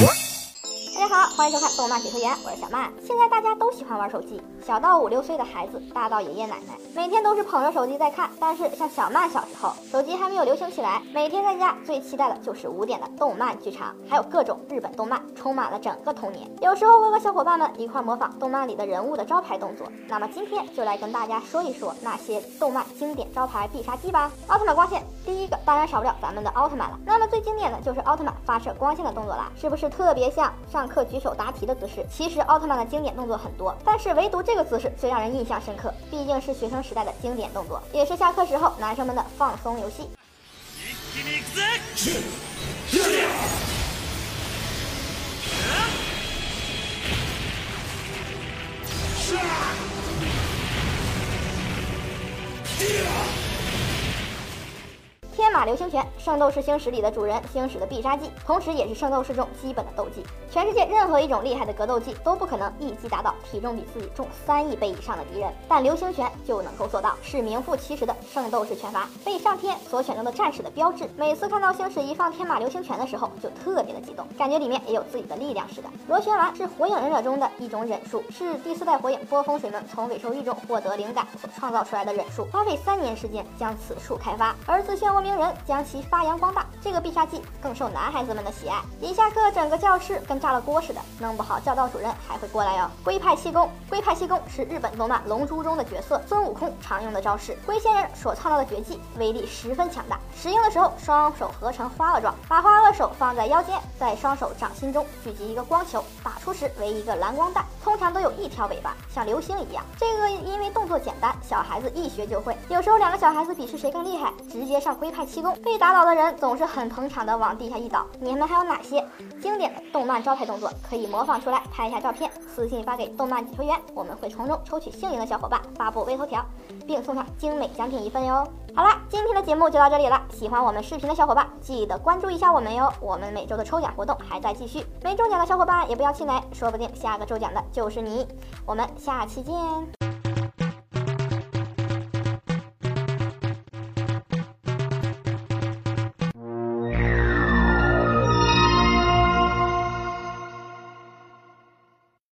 What? 欢迎收看动漫解说员，我是小曼。现在大家都喜欢玩手机，小到五六岁的孩子，大到爷爷奶奶，每天都是捧着手机在看。但是像小曼小时候，手机还没有流行起来，每天在家最期待的就是五点的动漫剧场，还有各种日本动漫，充满了整个童年。有时候会和小伙伴们一块模仿动漫里的人物的招牌动作。那么今天就来跟大家说一说那些动漫经典招牌必杀技吧。奥特曼光线，第一个当然少不了咱们的奥特曼了。那么最经典的就是奥特曼发射光线的动作啦，是不是特别像上课举手答题的姿势？其实奥特曼的经典动作很多，但是唯独这个姿势最让人印象深刻，毕竟是学生时代的经典动作，也是下课时候男生们的放松游戏。马流星拳，圣斗士星矢里的主人星矢的必杀技，同时也是圣斗士中基本的斗技。全世界任何一种厉害的格斗技都不可能一击打倒体重比自己重三亿倍以上的敌人，但流星拳就能够做到，是名副其实的圣斗士拳法，被上天所选中的战士的标志。每次看到星矢一放天马流星拳的时候，就特别的激动，感觉里面也有自己的力量似的。螺旋丸是火影忍者中的一种忍术，是第四代火影波风水门从尾兽玉中获得灵感所创造出来的忍术，花费三年时间将此术开发，而自漩涡鸣人将其发扬光大。这个必杀技更受男孩子们的喜爱，一下课整个教室跟炸了锅似的，弄不好教导主任还会过来哟。龟派气功，龟派气功是日本动漫《龙珠》中的角色孙悟空常用的招式，龟仙人所创造的绝技，威力十分强大。使用的时候，双手合成花萼状，把花萼手放在腰间，在双手掌心中聚集一个光球，打出时为一个蓝光弹，通常都有一条尾巴，像流星一样。这个因为动作简单，小孩子一学就会。有时候两个小孩子比试谁更厉害，直接上龟派气功，被打倒的人总是很捧场的往地下一倒。你们还有哪些经典的动漫招牌动作可以模仿出来？拍一下照片，私信发给动漫解说员，我们会从中抽取幸运的小伙伴，发布微头条，并送上精美奖品一份哟。好啦，今天的节目就到这里了。喜欢我们视频的小伙伴，记得关注一下我们哟。我们每周的抽奖活动还在继续，没中奖的小伙伴也不要气馁，说不定下个中奖的就是你。我们下期见。